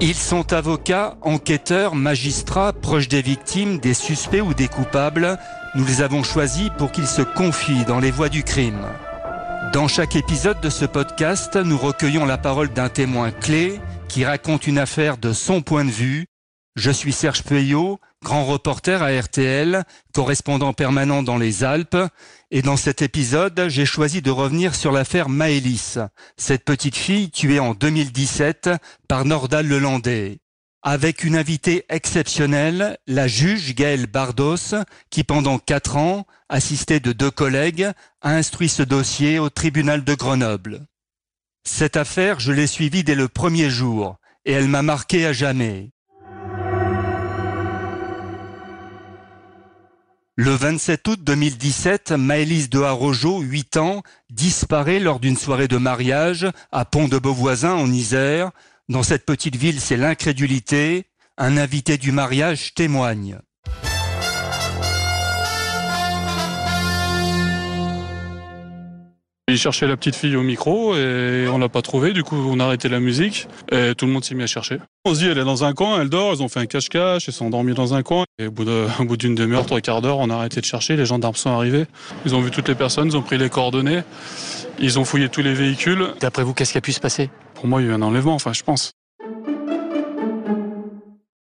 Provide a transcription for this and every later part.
Ils sont avocats, enquêteurs, magistrats, proches des victimes, des suspects ou des coupables. Nous les avons choisis pour qu'ils se confient dans les voies du crime. Dans chaque épisode de ce podcast, nous recueillons la parole d'un témoin clé qui raconte une affaire de son point de vue. Je suis Serge Peuillot, grand reporter à RTL, correspondant permanent dans les Alpes, et dans cet épisode, j'ai choisi de revenir sur l'affaire Maëlys, cette petite fille tuée en 2017 par Nordal Lelandais. Avec une invitée exceptionnelle, la juge Gaëlle Bardos, qui pendant quatre ans, assistée de deux collègues, a instruit ce dossier au tribunal de Grenoble. Cette affaire, je l'ai suivie dès le premier jour, et elle m'a marqué à jamais. Le 27 août 2017, Maëlys de Harojo, 8 ans, disparaît lors d'une soirée de mariage à Pont de Beauvoisin en Isère. Dans cette petite ville, c'est l'incrédulité. Un invité du mariage témoigne. Il cherchait la petite fille au micro et on l'a pas trouvée. Du coup, on a arrêté la musique et tout le monde s'est mis à chercher. On se dit, elle est dans un coin, elle dort. Ils ont fait un cache-cache, ils sont endormis dans un coin. Et au bout d'une demi-heure, trois quarts d'heure, on a arrêté de chercher. Les gendarmes sont arrivés. Ils ont vu toutes les personnes, ils ont pris les coordonnées. Ils ont fouillé tous les véhicules. D'après vous, qu'est-ce qui a pu se passer? Pour moi, il y a eu un enlèvement, enfin, je pense.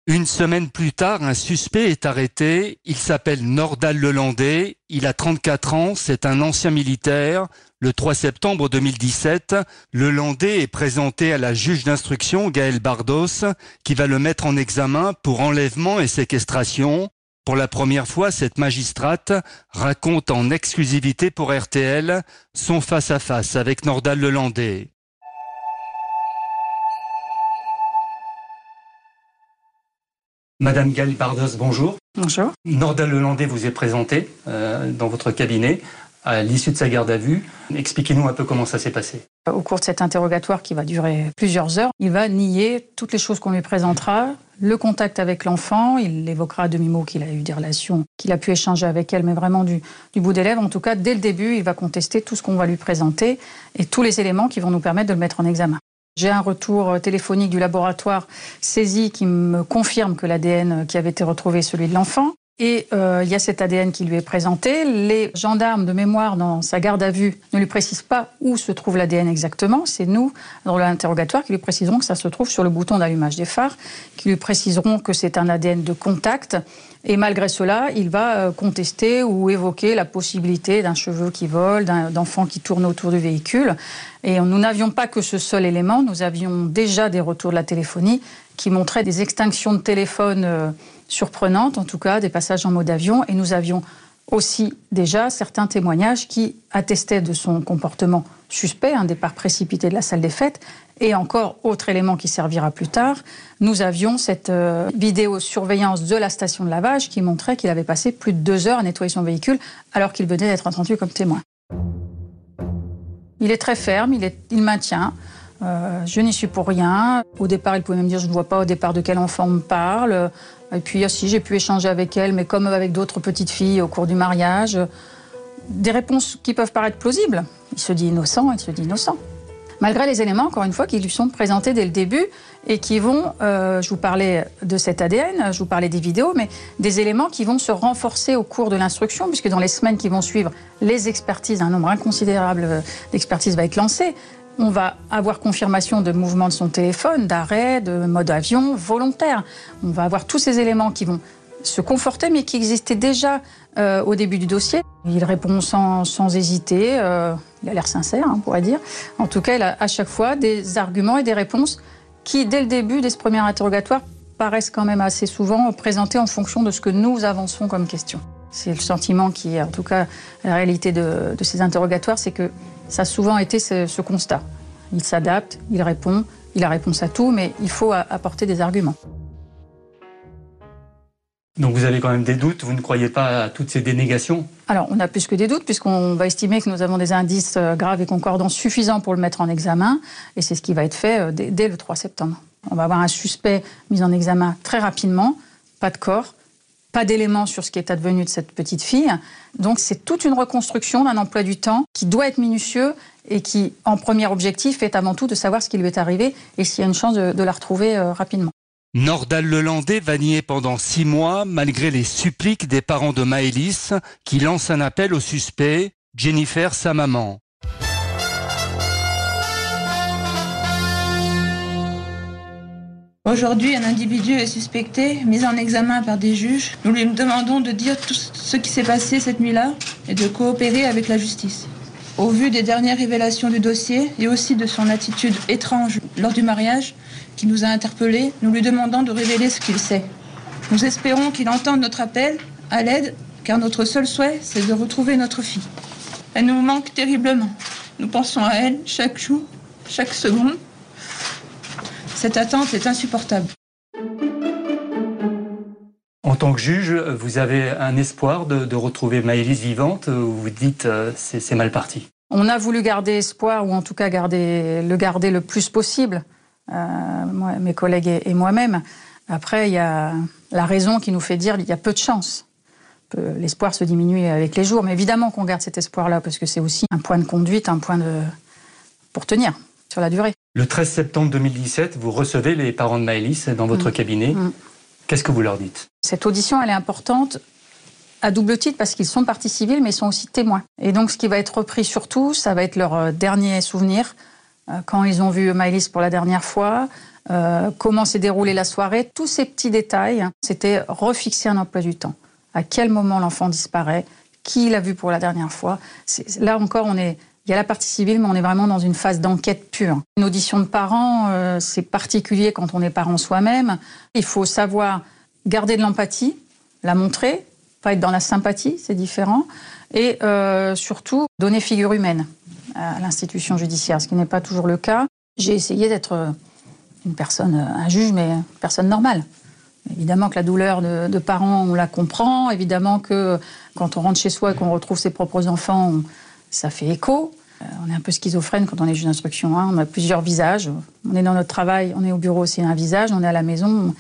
Une semaine plus tard, un suspect est arrêté. Il s'appelle Nordal Lelandais. Il a 34 ans. C'est un ancien militaire. Le 3 septembre 2017, Lelandais est présenté à la juge d'instruction Gaëlle Bardos, qui va le mettre en examen pour enlèvement et séquestration. Pour la première fois, cette magistrate raconte en exclusivité pour RTL son face-à-face avec Nordal Lelandais. Madame Bardos, bonjour. Bonjour. Nordal Lelandais vous est présenté euh, dans votre cabinet à l'issue de sa garde à vue. Expliquez-nous un peu comment ça s'est passé. Au cours de cet interrogatoire qui va durer plusieurs heures, il va nier toutes les choses qu'on lui présentera, le contact avec l'enfant, il évoquera à demi-mot qu'il a eu des relations, qu'il a pu échanger avec elle, mais vraiment du, du bout des lèvres. En tout cas, dès le début, il va contester tout ce qu'on va lui présenter et tous les éléments qui vont nous permettre de le mettre en examen. J'ai un retour téléphonique du laboratoire saisi qui me confirme que l'ADN qui avait été retrouvé est celui de l'enfant. Et euh, il y a cet ADN qui lui est présenté. Les gendarmes de mémoire dans sa garde à vue ne lui précisent pas où se trouve l'ADN exactement. C'est nous, dans l'interrogatoire, qui lui préciserons que ça se trouve sur le bouton d'allumage des phares, qui lui préciseront que c'est un ADN de contact. Et malgré cela, il va euh, contester ou évoquer la possibilité d'un cheveu qui vole, d'enfants qui tournent autour du véhicule. Et nous n'avions pas que ce seul élément, nous avions déjà des retours de la téléphonie qui montraient des extinctions de téléphone euh, surprenantes, en tout cas des passages en mode avion, et nous avions aussi déjà certains témoignages qui attestaient de son comportement suspect, un départ précipité de la salle des fêtes, et encore autre élément qui servira plus tard, nous avions cette euh, vidéosurveillance de la station de lavage qui montrait qu'il avait passé plus de deux heures à nettoyer son véhicule alors qu'il venait d'être entendu comme témoin. Il est très ferme, il, maintient. Euh, je n'y suis pour rien. Au départ, il pouvait même dire je ne vois pas au départ de quel enfant on me parle. Et puis, si j'ai pu échanger avec elle, mais comme avec d'autres petites filles au cours du mariage, des réponses qui peuvent paraître plausibles. Il se dit innocent, il se dit innocent. Malgré les éléments, encore une fois, qui lui sont présentés dès le début et qui vont, euh, je vous parlais de cet ADN, je vous parlais des vidéos, mais des éléments qui vont se renforcer au cours de l'instruction, puisque dans les semaines qui vont suivre, les expertises, un nombre inconsidérable d'expertises va être lancé. On va avoir confirmation de mouvement de son téléphone, d'arrêt, de mode avion volontaire. On va avoir tous ces éléments qui vont se conforter, mais qui existaient déjà euh, au début du dossier. Il répond sans, sans hésiter, euh, il a l'air sincère, hein, on pourrait dire. En tout cas, il a à chaque fois des arguments et des réponses qui, dès le début, dès ce premier interrogatoire, paraissent quand même assez souvent présentés en fonction de ce que nous avançons comme question. C'est le sentiment qui, en tout cas, la réalité de, de ces interrogatoires, c'est que ça a souvent été ce, constat. Il s'adapte, il répond, il a réponse à tout, mais il faut apporter des arguments. Donc vous avez quand même des doutes, vous ne croyez pas à toutes ces dénégations? Alors on a plus que des doutes puisqu'on va estimer que nous avons des indices euh, graves et concordants suffisants pour le mettre en examen et c'est ce qui va être fait euh, dès, le 3 septembre. On va avoir un suspect mis en examen très rapidement, pas de corps, pas d'éléments sur ce qui est advenu de cette petite fille. Donc c'est toute une reconstruction d'un emploi du temps qui doit être minutieux et qui, en premier objectif, est avant tout de savoir ce qui lui est arrivé et s'il y a une chance de, la retrouver euh, rapidement. Nordal Lelandais va nier pendant six mois, malgré les suppliques des parents de Maëlys, qui lancent un appel au suspect, Jennifer, sa maman. Aujourd'hui, un individu est suspecté, mis en examen par des juges. Nous lui demandons de dire tout ce qui s'est passé cette nuit-là et de coopérer avec la justice. Au vu des dernières révélations du dossier et aussi de son attitude étrange lors du mariage qui nous a interpellés, nous lui demandons de révéler ce qu'il sait. Nous espérons qu'il entende notre appel à l'aide, car notre seul souhait, c'est de retrouver notre fille. Elle nous manque terriblement. Nous pensons à elle chaque jour, chaque seconde. Cette attente est insupportable. En tant que juge, vous avez un espoir de, retrouver Maëlys vivante ou vous dites euh, c'est mal parti? On a voulu garder espoir ou en tout cas garder, le garder le plus possible, euh, mes collègues et, moi-même. Après, il y a la raison qui nous fait dire qu'il y a peu de chance. L'espoir se diminue avec les jours, mais évidemment qu'on garde cet espoir-là parce que c'est aussi un point de conduite, un point de pour tenir sur la durée. Le 13 septembre 2017, vous recevez les parents de Maëlys dans votre mm. cabinet. Mm. Qu'est-ce que vous leur dites? Cette audition, elle est importante à double titre parce qu'ils sont partis civils, mais ils sont aussi témoins. Et donc, ce qui va être repris surtout, ça va être leur euh, dernier souvenir, quand ils ont vu Maëlys pour la dernière fois, euh, comment s'est déroulée la soirée, tous ces petits détails. C'était refixer un emploi du temps. À quel moment l'enfant disparaît, qui l'a vu pour la dernière fois. Là encore, on est il y a la partie civile, mais on est vraiment dans une phase d'enquête pure. Une audition de parents, euh, c'est particulier quand on est parent soi-même. Il faut savoir garder de l'empathie, la montrer, pas être dans la sympathie, c'est différent, et euh, surtout donner figure humaine à l'institution judiciaire, ce qui n'est pas toujours le cas. J'ai essayé d'être une personne, un juge, mais une personne normale. Évidemment que la douleur de, parents, on la comprend. Évidemment que quand on rentre chez soi et qu'on retrouve ses propres enfants, ça fait écho. Euh, on est un peu schizophrène quand on est juge d'instruction. Hein. On a plusieurs visages. On est dans notre travail, on est au bureau, c'est un visage. On est à la maison,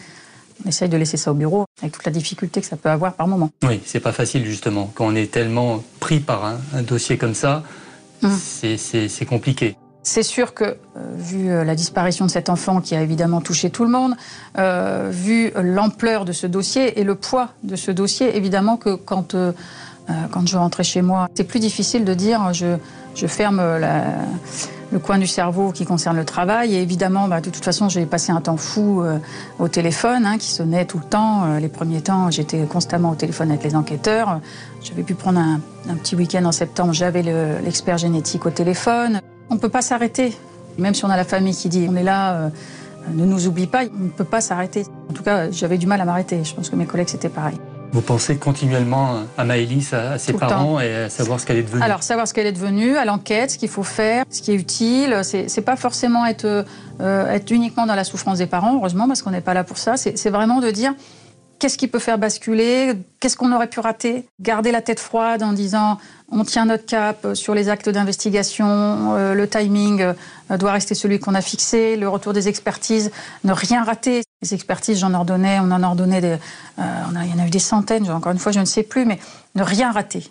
on essaye de laisser ça au bureau, avec toute la difficulté que ça peut avoir par moment. Oui, c'est pas facile justement. Quand on est tellement pris par un, dossier comme ça, hum. c'est compliqué. C'est sûr que, euh, vu euh, la disparition de cet enfant qui a évidemment touché tout le monde, vu l'ampleur de ce dossier et le poids de ce dossier, évidemment que quand euh, quand je rentrais chez moi. C'est plus difficile de dire je, je ferme le coin du cerveau qui concerne le travail. Et évidemment, bah, de toute façon, j'ai passé un temps fou euh, au téléphone, hein, qui sonnait tout le temps. Euh, les premiers temps, j'étais constamment au téléphone avec les enquêteurs. J'avais pu prendre un, petit week-end en septembre, j'avais l'expert génétique au téléphone. On ne peut pas s'arrêter. Même si on a la famille qui dit on est là, ne nous oublie pas, on ne peut pas s'arrêter. En tout cas, j'avais du mal à m'arrêter. Je pense que mes collègues, c'était pareil. Vous pensez continuellement à Maëlys, à, ses parents et à savoir ce qu'elle est devenue Alors, savoir ce qu'elle est devenue, à l'enquête, ce qu'il faut faire, ce qui est utile. C'est pas forcément être, euh, être uniquement dans la souffrance des parents, heureusement, parce qu'on n'est pas là pour ça. C'est vraiment de dire qu'est-ce qui peut faire basculer, qu'est-ce qu'on aurait pu rater, garder la tête froide en disant on tient notre cap sur les actes d'investigation, euh, le timing euh, doit rester celui qu'on a fixé, le retour des expertises, ne rien rater. Les expertises, j'en ordonnais, on en ordonnait, des, euh, il y en a eu des centaines, encore une fois, je ne sais plus, mais ne rien rater.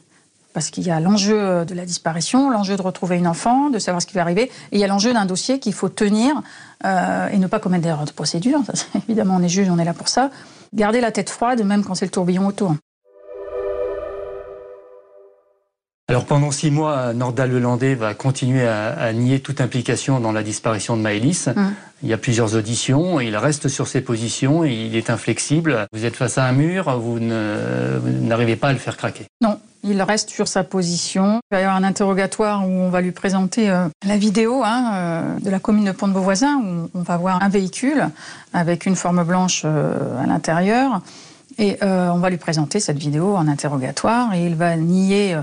Parce qu'il y a l'enjeu de la disparition, l'enjeu de retrouver une enfant, de savoir ce qui va arriver, et il y a l'enjeu d'un dossier qu'il faut tenir et ne pas commettre d'erreurs de procédure. évidemment, on est juge, on est là pour ça garder la tête froide, même quand c'est le tourbillon autour. Alors pendant six mois, Nordal Lelandais va continuer à, nier toute implication dans la disparition de Maëlys. Hum. Il y a plusieurs auditions, il reste sur ses positions, il est inflexible. Vous êtes face à un mur, vous n'arrivez pas à le faire craquer. Non, il reste sur sa position. Il va y avoir un interrogatoire où on va lui présenter euh, la vidéo hein, euh, de la commune de Pont-de-Beauvoisin, où on va voir un véhicule avec une forme blanche euh, à l'intérieur. Et on va lui présenter cette vidéo en interrogatoire et il va nier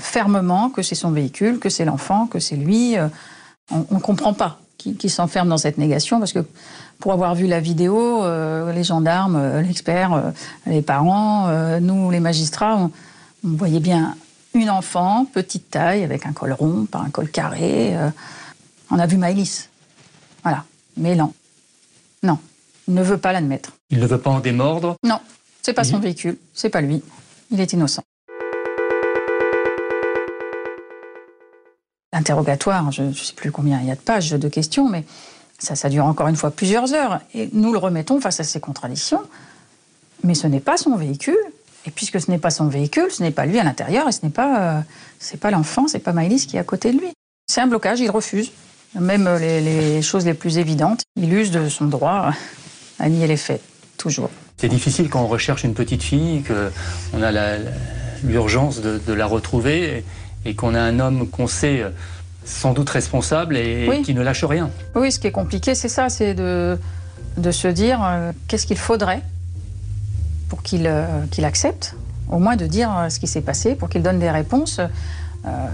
fermement que c'est son véhicule, que c'est l'enfant, que c'est lui. on ne comprend pas qu'il s'enferme dans cette négation parce que pour avoir vu la vidéo, les gendarmes, l'expert, les parents, nous, les magistrats, on voyait bien une enfant, petite taille, avec un col rond, pas un col carré. Euh, on a vu Maëlys. Voilà. Mais non. Non. Il ne veut pas l'admettre. Il ne veut pas en démordre? Non. C'est pas son véhicule. C'est pas lui. Il est innocent. L'interrogatoire, je ne sais plus combien il y a de pages de questions, mais ça, ça dure encore une fois plusieurs heures. Et nous le remettons face à ces contradictions. Mais ce n'est pas son véhicule. Et puisque ce n'est pas son véhicule, ce n'est pas lui à l'intérieur et ce n'est pas, euh, c'est pas l'enfant, pas Maëlys qui est à côté de lui. C'est un blocage, il refuse. Même les, les choses les plus évidentes, il use de son droit à nier les faits, toujours. C'est difficile quand on recherche une petite fille, qu'on a l'urgence de, la retrouver et, et qu'on a un homme qu'on sait sans doute responsable et qui ne lâche rien. Oui, ce qui est compliqué, c'est ça, c'est de, de se dire euh, qu'est-ce qu'il faudrait pour qu'il euh, qu'il accepte, au moins de dire euh, ce qui s'est passé, pour qu'il donne des réponses.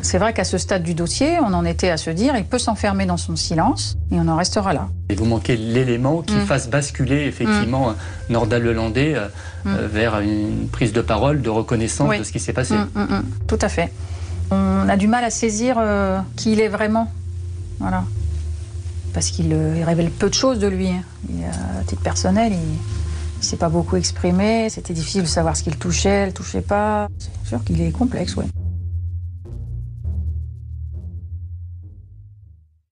c'est vrai qu'à ce stade du dossier, on en était à se dire il peut s'enfermer dans son silence et on en restera là. Et vous manquez l'élément qui mm. fasse basculer effectivement mm. Nordal Lelandais mm. vers une prise de parole, de reconnaissance de ce qui s'est passé. Tout à fait. On a du mal à saisir euh, qui il est vraiment. Voilà. Parce qu'il euh, révèle peu de choses de lui. Hein. à titre personnel, il ne s'est pas beaucoup exprimé. C'était difficile de savoir ce qu'il touchait, ne touchait pas. C'est sûr qu'il est complexe, oui.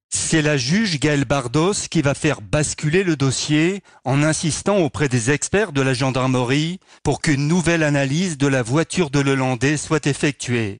C'est la juge Gaëlle Bardos qui va faire basculer le dossier en insistant auprès des experts de la gendarmerie pour qu'une nouvelle analyse de la voiture de Lelandais soit effectuée.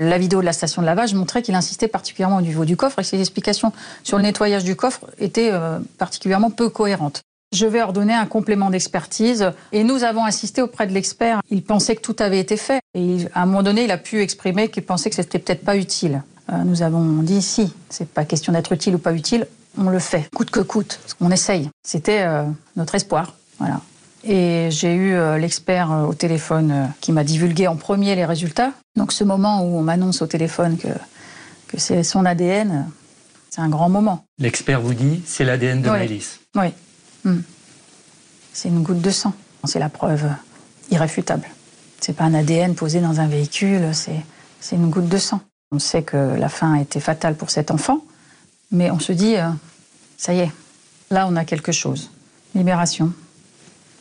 La vidéo de la station de lavage montrait qu'il insistait particulièrement au niveau du coffre et ses explications sur le nettoyage du coffre étaient euh, particulièrement peu cohérentes. Je vais ordonner un complément d'expertise et nous avons insisté auprès de l'expert. Il pensait que tout avait été fait et à un moment donné, il a pu exprimer qu'il pensait que c'était peut-être pas utile. Euh, nous avons dit si, c'est pas question d'être utile ou pas utile, on le fait, coûte que coûte, on essaye. C'était euh, notre espoir. Voilà. Et j'ai eu euh, l'expert euh, au téléphone euh, qui m'a divulgué en premier les résultats. Donc ce moment où on m'annonce au téléphone que, que c'est son ADN, c'est un grand moment. L'expert vous dit c'est l'ADN de oui. Oui. Hmm. C'est une goutte de sang. C'est la preuve irréfutable. C'est pas un ADN posé dans un véhicule, c'est une goutte de sang. On sait que la fin a été fatale pour cet enfant, mais on se dit, ça y est, là on a quelque chose. Libération.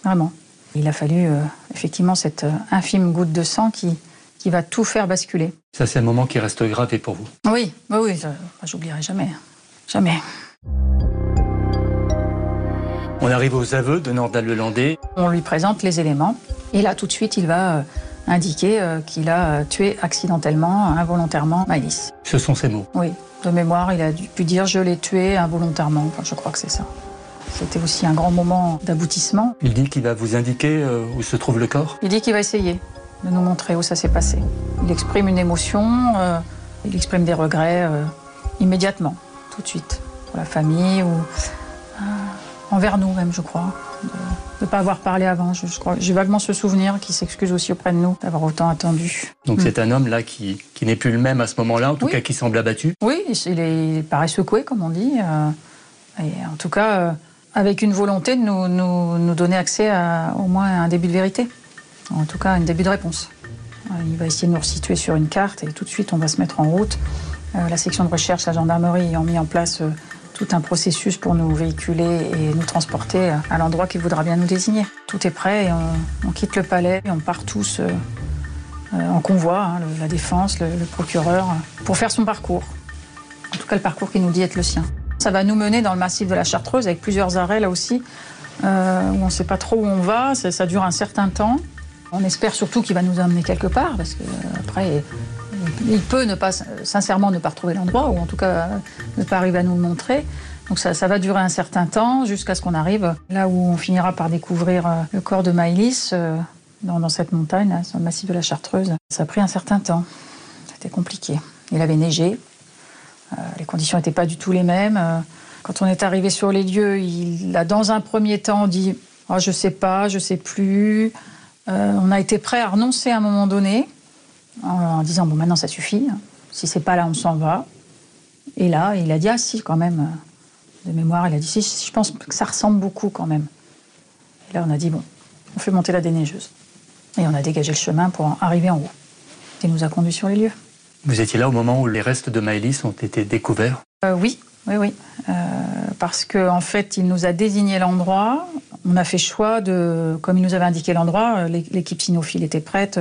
Vraiment. Il a fallu euh, effectivement cette euh, infime goutte de sang qui, qui va tout faire basculer. Ça, c'est un moment qui reste gravé pour vous. Oui, oui, oui, j'oublierai jamais. Jamais. On arrive aux aveux de Nordal Lelandais. On lui présente les éléments. Et là, tout de suite, il va euh, indiquer qu'il a tué accidentellement, involontairement, Malice. Ce sont ses mots Oui. De mémoire, il a pu dire je l'ai tué involontairement. Enfin, je crois que c'est ça. C'était aussi un grand moment d'aboutissement. Il dit qu'il va vous indiquer euh, où se trouve le corps Il dit qu'il va essayer de nous montrer où ça s'est passé. Il exprime une émotion, euh, il exprime des regrets euh, immédiatement, tout de suite, pour la famille ou envers nous même, je crois. De ne pas avoir parlé avant. Je, crois. J'ai vaguement ce souvenir qui s'excuse aussi auprès de nous d'avoir autant attendu. Donc c'est un homme là qui, qui n'est plus le même à ce moment-là, en tout cas qui semble abattu Oui, il, est, il paraît secoué, comme on dit. et en tout cas, avec une volonté de nous, nous, donner accès à au moins un début de vérité, en tout cas un début de réponse. Euh, il va essayer de nous resituer sur une carte et tout de suite on va se mettre en route. Euh, la section de recherche, la gendarmerie ayant mis en place euh, tout un processus pour nous véhiculer et nous transporter à l'endroit qu'il voudra bien nous désigner. Tout est prêt et on, quitte le palais on part tous en convoi, hein, la défense, le procureur, pour faire son parcours. En tout cas le parcours qui nous dit être le sien. Ça va nous mener dans le massif de la Chartreuse avec plusieurs arrêts là aussi, euh, où on ne sait pas trop où on va. Ça, dure un certain temps. On espère surtout qu'il va nous emmener quelque part, parce que après, il peut ne pas, sincèrement ne pas retrouver l'endroit, ou en tout cas ne pas arriver à nous le montrer. Donc ça, va durer un certain temps jusqu'à ce qu'on arrive là où on finira par découvrir euh, le corps de euh, dans, cette montagne, là, sur le massif de la Chartreuse. Ça a pris un certain temps. C'était compliqué. Il avait neigé, euh, les conditions n'étaient pas du tout les mêmes. Euh, quand on est arrivé sur les lieux, il a dans un premier temps dit oh, Je sais pas, je sais plus. Euh, on a été prêt à renoncer à un moment donné en, disant Bon, maintenant ça suffit. Si c'est pas là, on s'en va. Et là, il a dit Ah, si, quand même. De mémoire, il a dit Si, je pense que ça ressemble beaucoup quand même. Et là, on a dit Bon, on fait monter la déneigeuse. Et on a dégagé le chemin pour arriver en haut. Il nous a conduits sur les lieux. Vous étiez là au moment où les restes de Maëlys ont été découverts? Euh, Oui, oui, oui. Euh, parce qu'en en fait, il nous a désigné l'endroit. On a fait choix de, comme il nous avait indiqué l'endroit, euh, l'équipe cynophile était prête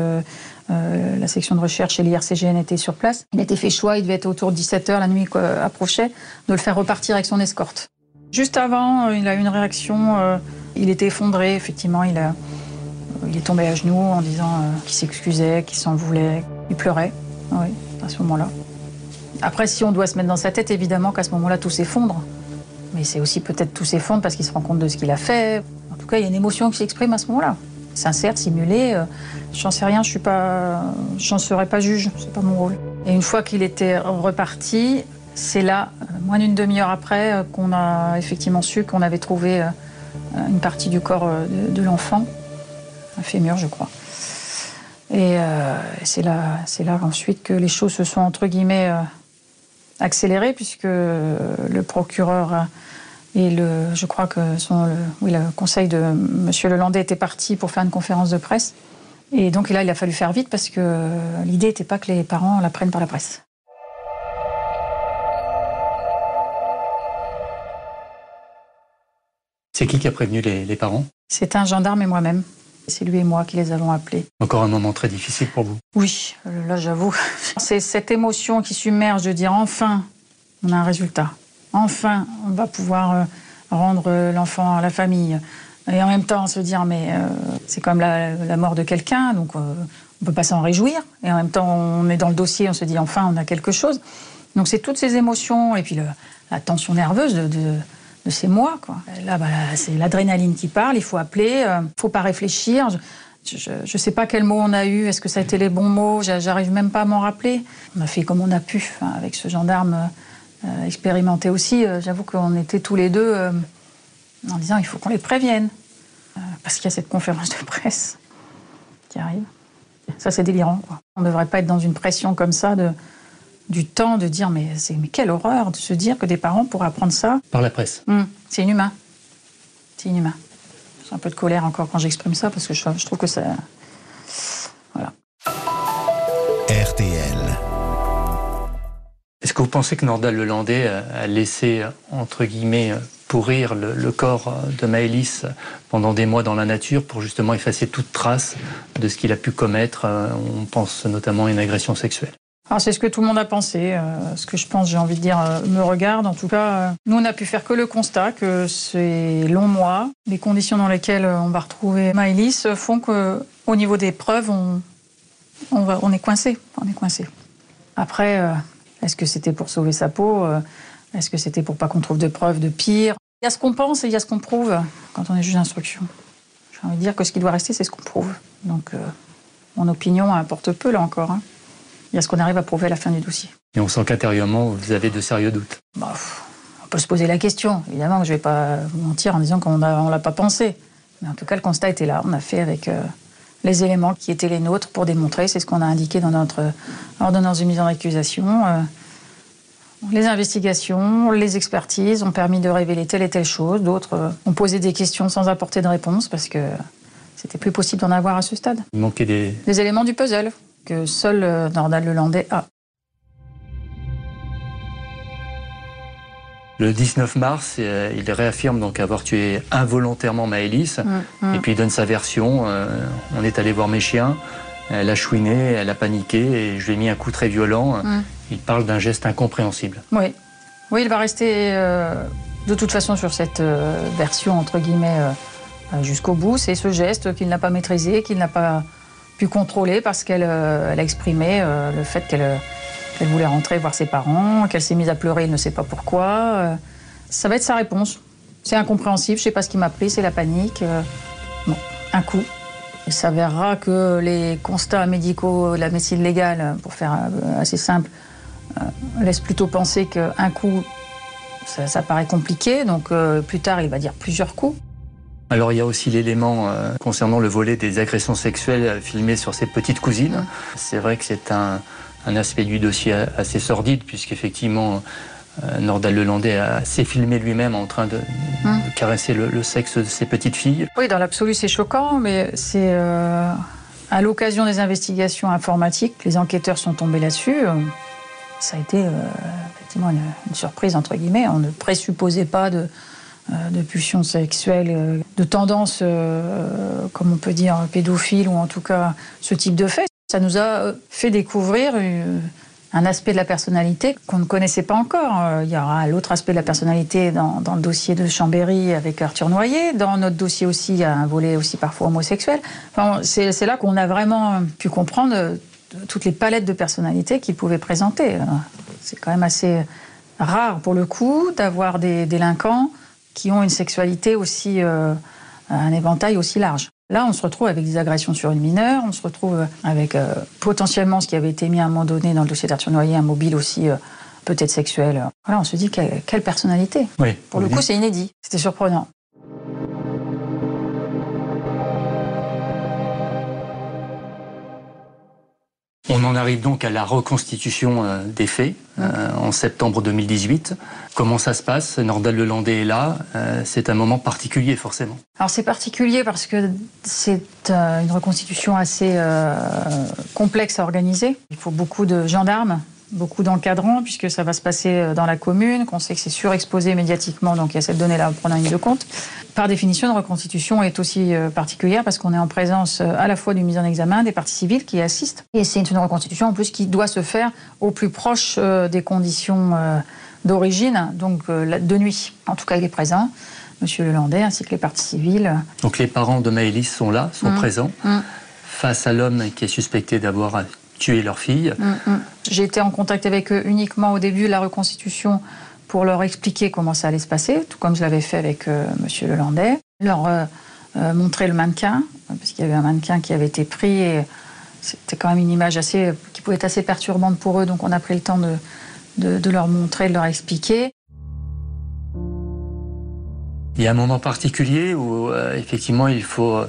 la section de recherche et l'IRCGN étaient sur place. Il a été fait choix, il devait être autour de 17h, la nuit approchait, de le faire repartir avec son escorte. Juste avant, il a eu une réaction, il était effondré, effectivement, il, a, il est tombé à genoux en disant qu'il s'excusait, qu'il s'en voulait, il pleurait, oui, à ce moment-là. Après, si on doit se mettre dans sa tête, évidemment qu'à ce moment-là, tout s'effondre. Mais c'est aussi peut-être tout s'effondre parce qu'il se rend compte de ce qu'il a fait. En tout cas, il y a une émotion qui s'exprime à ce moment-là. Sincère, simulée, euh, j'en sais rien, je suis pas, j'en serais pas juge, c'est pas mon rôle. Et une fois qu'il était reparti, c'est là, euh, moins d'une demi-heure après, euh, qu'on a effectivement su qu'on avait trouvé une partie du corps de, l'enfant, un fémur, je crois. Et c'est là, c'est là ensuite que les choses se sont entre guillemets accélérées puisque le procureur et le, je crois que son, le, oui, le conseil de M. Lelandais était parti pour faire une conférence de presse. Et donc là, il a fallu faire vite parce que l'idée n'était pas que les parents la prennent par la presse. C'est qui qui a prévenu les, les parents? C'est un gendarme et moi-même. C'est lui et moi qui les avons appelés. Encore un moment très difficile pour vous Oui, là j'avoue. C'est cette émotion qui submerge de dire enfin, on a un résultat enfin, on va pouvoir euh, rendre l'enfant à la famille. Et en même temps, se dire, mais euh, c'est comme la, mort de quelqu'un, donc euh, on ne peut pas s'en réjouir. Et en même temps, on est dans le dossier, on se dit, enfin, on a quelque chose. Donc c'est toutes ces émotions, et puis la tension nerveuse de, ces mois. Quoi. Là, bah, c'est l'adrénaline qui parle, il faut appeler, ne faut pas réfléchir. Je ne sais pas quels mots on a eu, est-ce que ça a été les bons mots, j'arrive même pas à m'en rappeler. On a fait comme on a pu, avec ce gendarme euh, expérimenté aussi. Euh, j'avoue qu'on était tous les deux euh, en disant il faut qu'on les prévienne. parce qu'il y a cette conférence de presse qui arrive. Ça, c'est délirant. On ne devrait pas être dans une pression comme ça de, du temps de dire mais, mais quelle horreur de se dire que des parents pourraient apprendre ça. Par la presse. Hum, c'est inhumain. C'est inhumain. J'ai un peu de colère encore quand j'exprime ça parce que je, je trouve que ça. Voilà. RTL. Est-ce que vous pensez que Nordal Lelandais a laissé, entre guillemets, pourrir le, corps de Maëlys pendant des mois dans la nature pour justement effacer toute trace de ce qu'il a pu commettre? On pense notamment à une agression sexuelle. Alors c'est ce que tout le monde a pensé. Euh, ce que je pense, j'ai envie de dire, euh, me regarde. En tout cas, euh, nous, on n'a pu faire que le constat que ces longs mois, les conditions dans lesquelles on va retrouver Maëlys font qu'au niveau des preuves, on, est coincé. On est coincé. Après, est-ce que c'était pour sauver sa peau Est-ce que c'était pour pas qu'on trouve de preuves de pire? Il y a ce qu'on pense et il y a ce qu'on prouve quand on est juge d'instruction. J'ai envie de dire que ce qui doit rester, c'est ce qu'on prouve. Donc, mon opinion importe peu, là encore. Hein. Il y a ce qu'on arrive à prouver à la fin du dossier. Et on sent qu'intérieurement, vous avez de sérieux doutes bah, On peut se poser la question. Évidemment, je ne vais pas mentir en disant qu'on ne l'a pas pensé. Mais en tout cas, le constat était là. On a fait avec euh, les éléments qui étaient les nôtres pour démontrer, c'est ce qu'on a indiqué dans notre ordonnance de mise en accusation. Euh, les investigations, les expertises ont permis de révéler telle et telle chose. D'autres euh, ont posé des questions sans apporter de réponse parce que c'était plus possible d'en avoir à ce stade. Il manquait des... des éléments du puzzle que seul euh, Nordal Lelandais a. Le 19 mars, euh, il réaffirme donc avoir tué involontairement Maëlys. Mm, mm. Et puis il donne sa version. Euh, on est allé voir mes chiens. Elle a chouiné, elle a paniqué et je lui ai mis un coup très violent. Mm. Il parle d'un geste incompréhensible. Oui. Oui, il va rester euh, de toute façon sur cette version, entre guillemets, jusqu'au bout. C'est ce geste qu'il n'a pas maîtrisé, qu'il n'a pas pu contrôler parce qu'elle a exprimé le fait qu'elle elle voulait rentrer voir ses parents, qu'elle s'est mise à pleurer, ne sait pas pourquoi. Euh, ça va être sa réponse. C'est incompréhensible, je ne sais pas ce qui m'a pris, c'est la panique. Euh, bon, un coup. Il s'avérera que les constats médicaux de la médecine légale, pour faire euh, assez simple, laissent plutôt penser qu'un coup, ça, paraît compliqué. Donc plus tard, il va dire plusieurs coups. Alors il y a aussi l'élément concernant le volet des agressions sexuelles filmées sur ses petites cousines. C'est vrai que c'est un, un aspect du dossier assez sordide, puisqu'effectivement, euh, Nordal Lelandais s'est filmé lui-même en train de, hum. caresser le, sexe de ses petites filles. Oui, dans l'absolu, c'est choquant, mais c'est euh, à l'occasion des investigations informatiques, les enquêteurs sont tombés là-dessus. Euh, ça a été effectivement une, surprise, entre guillemets. On ne présupposait pas de, de pulsions sexuelles, de tendance, comme on peut dire, pédophile, ou en tout cas ce type de fait. Ça nous a fait découvrir un aspect de la personnalité qu'on ne connaissait pas encore. Il y aura l'autre aspect de la personnalité dans, dans, le dossier de Chambéry avec Arthur Noyer. Dans notre dossier aussi, il y a un volet aussi parfois homosexuel. Enfin, c'est là qu'on a vraiment pu comprendre toutes les palettes de personnalités qu'il pouvait présenter. C'est quand même assez rare pour le coup d'avoir des délinquants qui ont une sexualité aussi, euh, un éventail aussi large. Là, on se retrouve avec des agressions sur une mineure, on se retrouve avec euh, potentiellement ce qui avait été mis à un moment donné dans le dossier d'Arthur Noyer, un mobile aussi euh, peut-être sexuel. Voilà, on se dit quelle, personnalité. Oui, Pour le coup, c'est inédit. C'était surprenant. On en arrive donc à la reconstitution euh, des faits euh, en septembre 2018. Comment ça se passe? Nordal Lelandais est là. Euh, c'est un moment particulier, forcément. Alors c'est particulier parce que c'est une reconstitution assez complexe à organiser. Il faut beaucoup de gendarmes, beaucoup d'encadrants, puisque ça va se passer dans la commune, qu'on sait que c'est surexposé médiatiquement, donc il y a cette donnée-là à prendre en ligne de compte par définition, une reconstitution est aussi euh, particulière parce qu'on est en présence euh, à la fois du mise en examen, des parties civiles qui assistent. Et c'est une reconstitution en plus qui doit se faire au plus proche euh, des conditions d'origine, donc de nuit. En tout cas, il est présent, Monsieur Lelandais, ainsi que les parties civiles. Donc les parents de Maëlys sont là, sont mmh. présents, mmh. face à l'homme qui est suspecté d'avoir tué leur fille. Mmh, J'ai été en contact avec eux uniquement au début de la reconstitution pour leur expliquer comment ça allait se passer, tout comme je l'avais fait avec M. Euh, Monsieur Lelandais, leur euh, euh, montrer le mannequin, parce qu'il y avait un mannequin qui avait été pris et c'était quand même une image assez, qui pouvait être assez perturbante pour eux, donc on a pris le temps de, de, leur montrer, de leur expliquer. Il y a un moment particulier où effectivement il faut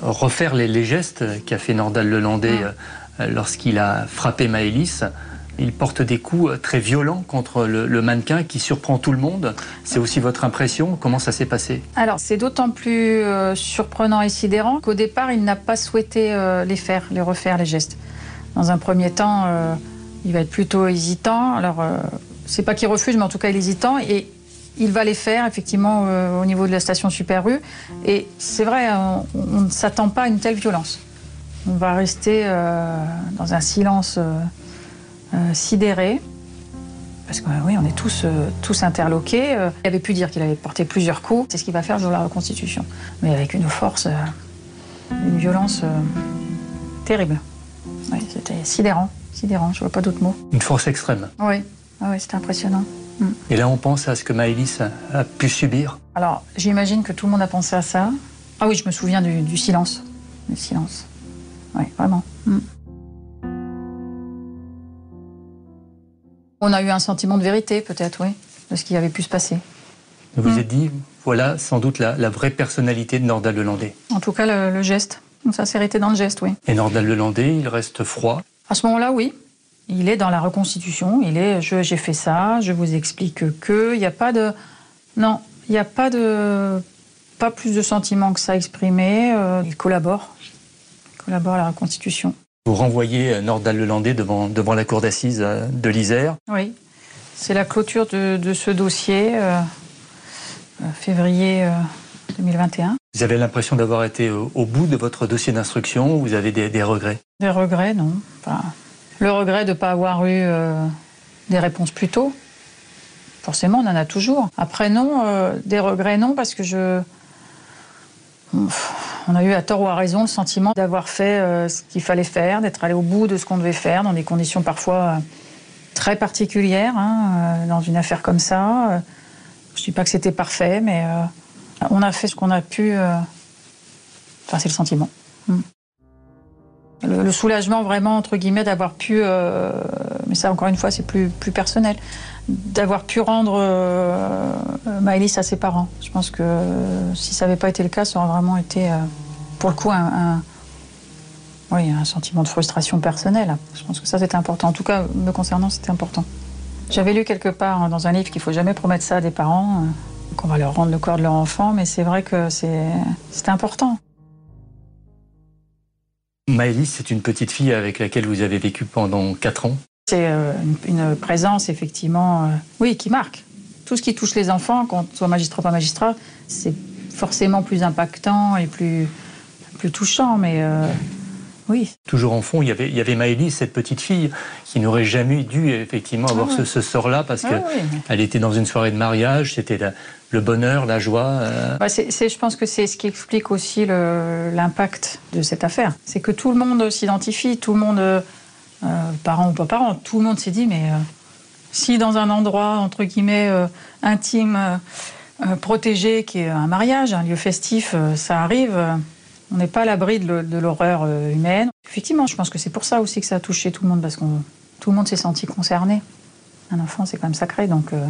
refaire les, gestes qu'a fait Nordal Lelandais mmh. Lorsqu'il a frappé Maëlys. Il porte des coups euh, très violents contre le, mannequin qui surprend tout le monde. C'est aussi votre impression? Comment ça s'est passé? Alors, c'est d'autant plus euh, surprenant et sidérant qu'au départ, il n'a pas souhaité euh, les faire, les refaire, les gestes. Dans un premier temps, il va être plutôt hésitant. Alors, c'est pas qu'il refuse, mais en tout cas, il est hésitant. Et il va les faire, effectivement, au niveau de la station Super U. Et c'est vrai, on ne s'attend pas à une telle violence. On va rester dans un silence euh, sidéré. Parce que oui, on est tous, euh, tous interloqués. Euh, il avait pu dire qu'il avait porté plusieurs coups. C'est ce qu'il va faire dans la reconstitution. Mais avec une force, une violence terrible. c'était sidérant, sidérant, je vois pas d'autres mots. Une force extrême. Oui, ah oui c'était impressionnant. Mm. Et là, on pense à ce que Maëlys a, pu subir. Alors, j'imagine que tout le monde a pensé à ça. Ah oui, je me souviens du, silence. Du silence. Oui, vraiment. Mm. On a eu un sentiment de vérité, peut-être, oui, de ce qui avait pu se passer. Vous vous hmm. êtes dit, voilà sans doute la, vraie personnalité de Nordal Lelandais. En tout cas, le, geste, une sincérité dans le geste, oui. Et Nordal Lelandais, il reste froid À ce moment-là, oui. Il est dans la reconstitution, il est j'ai fait ça, je vous explique que, il n'y a pas de. Non, il n'y a pas de. Pas plus de sentiments que ça exprimé. Euh, il collabore. Collabore à la reconstitution. Vous renvoyez Nordal Lelandais devant, devant la cour d'assises euh, de l'Isère. Oui, c'est la clôture de, ce dossier, euh, euh, février 2021. Vous avez l'impression d'avoir été au, bout de votre dossier d'instruction ou vous avez des, regrets? Des regrets, non. le regret de ne pas avoir eu des réponses plus tôt. Forcément, on en a toujours. Après, non, des regrets, non, parce que je on a eu à tort ou à raison le sentiment d'avoir fait euh, ce qu'il fallait faire, d'être allé au bout de ce qu'on devait faire dans des conditions parfois euh, très particulières, hein, euh, dans une affaire comme ça. je ne dis pas que c'était parfait, mais on a fait ce qu'on a pu. Enfin, c'est le sentiment. Le, soulagement vraiment, entre guillemets, d'avoir pu, mais ça encore une fois c'est plus, personnel, d'avoir pu rendre euh, à ses parents. Je pense que si ça n'avait pas été le cas, ça aurait vraiment été, euh, pour le coup, un, oui, un sentiment de frustration personnelle. Je pense que ça, c'était important. En tout cas, me concernant, c'était important. J'avais lu quelque part dans un livre qu'il faut jamais promettre ça à des parents, euh, qu'on va leur rendre le corps de leur enfant, mais c'est vrai que c'était important. Maëlys, c'est une petite fille avec laquelle vous avez vécu pendant 4 ans. C'est euh, une, présence, effectivement, euh, oui, qui marque. Tout ce qui touche les enfants, qu'on soit magistrat ou pas magistrat, c'est forcément plus impactant et plus, touchant. Mais euh, Oui. Toujours en fond, il y avait, il y avait Maëlys, cette petite fille, qui n'aurait jamais dû effectivement avoir Ah ce, ce sort-là parce Ah qu'elle oui. était dans une soirée de mariage, c'était le bonheur, la joie. euh, Bah, je pense que c'est ce qui explique aussi l'impact de cette affaire. C'est que tout le monde s'identifie, tout le monde, euh, euh, parents ou pas parents, tout le monde s'est dit, mais euh, si dans un endroit, entre guillemets, intime, protégé, qui est un mariage, un lieu festif, ça arrive, on n'est pas à l'abri de, l'horreur euh, humaine. Effectivement, je pense que c'est pour ça aussi que ça a touché tout le monde, parce que tout le monde s'est senti concerné. Un enfant, c'est quand même sacré, donc euh,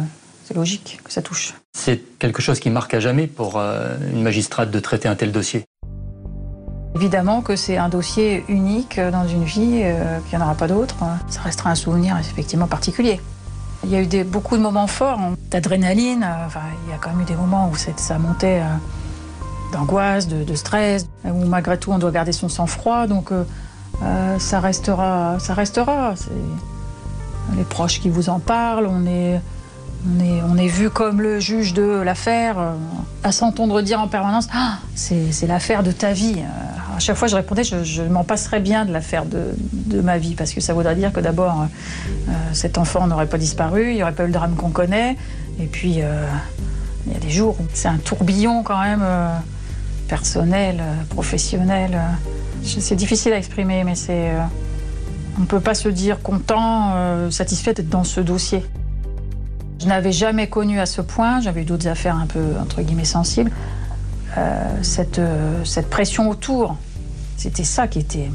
c'est logique que ça touche. C'est quelque chose qui marque à jamais pour euh, une magistrate de traiter un tel dossier. Évidemment que c'est un dossier unique dans une vie, euh, qu'il n'y en aura pas d'autre. Ça restera un souvenir effectivement particulier. Il y a eu des, beaucoup de moments forts, hein, d'adrénaline. Enfin, il y a quand même eu des moments où ça montait d'angoisse, de, stress, où malgré tout on doit garder son sang-froid. Donc euh, euh, ça restera, ça restera. C'est les proches qui vous en parlent. On est, on est, on est vu comme le juge de l'affaire, euh, à s'entendre dire en permanence ah, c'est l'affaire de ta vie. À chaque fois, je répondais je, m'en passerais bien de l'affaire de, ma vie, parce que ça voudrait dire que d'abord, cet enfant n'aurait pas disparu, il n'y aurait pas eu le drame qu'on connaît, et puis il y a des jours où c'est un tourbillon quand même personnel, euh, professionnel. euh. C'est difficile à exprimer, mais c'est. euh, on ne peut pas se dire content, satisfait d'être dans ce dossier. Je n'avais jamais connu à ce point, j'avais eu d'autres affaires un peu, entre guillemets, sensibles, cette, pression autour. C'était ça qui était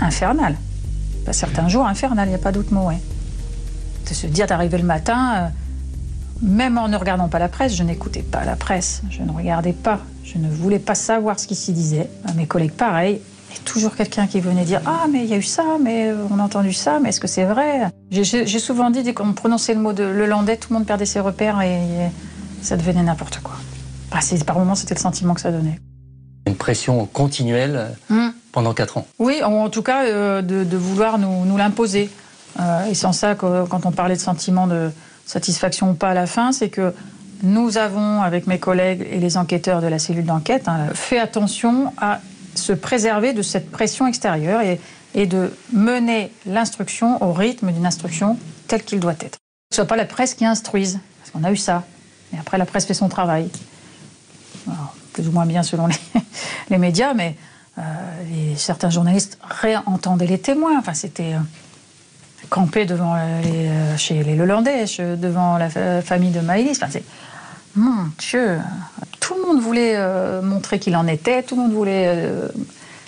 infernal. Pas certains jours, infernal, il n'y a pas d'autre mot. De se dire d'arriver le matin, même en ne regardant pas la presse, je n'écoutais pas la presse, je ne regardais pas, je ne voulais pas savoir ce qui s'y disait. Mes collègues, pareil. Et toujours quelqu'un qui venait dire Ah, mais il y a eu ça, mais euh, on a entendu ça, mais est-ce que c'est vrai? J'ai- souvent dit, dès qu'on prononçait le mot de le landais, tout le monde perdait ses repères et, ça devenait n'importe quoi. Bah, par moments, c'était le sentiment que ça donnait. Une pression continuelle euh, Mm. pendant quatre ans. Oui, en, en tout cas, euh, de, de vouloir nous, nous l'imposer. Euh, et sans ça, quand on parlait de sentiment de satisfaction ou pas à la fin, c'est que nous avons, avec mes collègues et les enquêteurs de la cellule d'enquête, hein, fait attention à se préserver de cette pression extérieure et, de mener l'instruction au rythme d'une instruction telle qu'il doit être. Que ce soit pas la presse qui instruise, parce qu'on a eu ça. Et après, la presse fait son travail. Plus ou moins bien selon les, médias, mais euh, certains journalistes réentendaient les témoins. Enfin, c'était euh, camper devant euh, les, euh, chez les Lelandais, devant la fa- famille de Maëlys. Enfin, c'est- mon Dieu, tout le monde voulait euh, montrer qu'il en était, tout le monde voulait.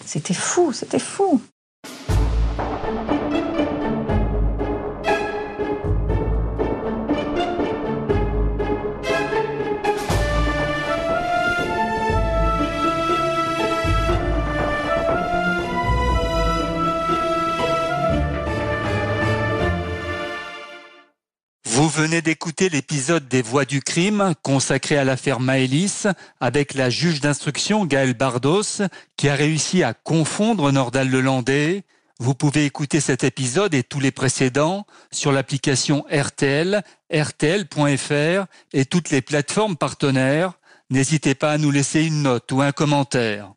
c'était fou, c'était fou. Vous venez d'écouter l'épisode des Voix du crime consacré à l'affaire Maëlys avec la juge d'instruction Gaëlle Bardos qui a réussi à confondre Nordal Lelandais. Vous pouvez écouter cet épisode et tous les précédents sur l'application RTL, rtl.fr et toutes les plateformes partenaires. N'hésitez pas à nous laisser une note ou un commentaire.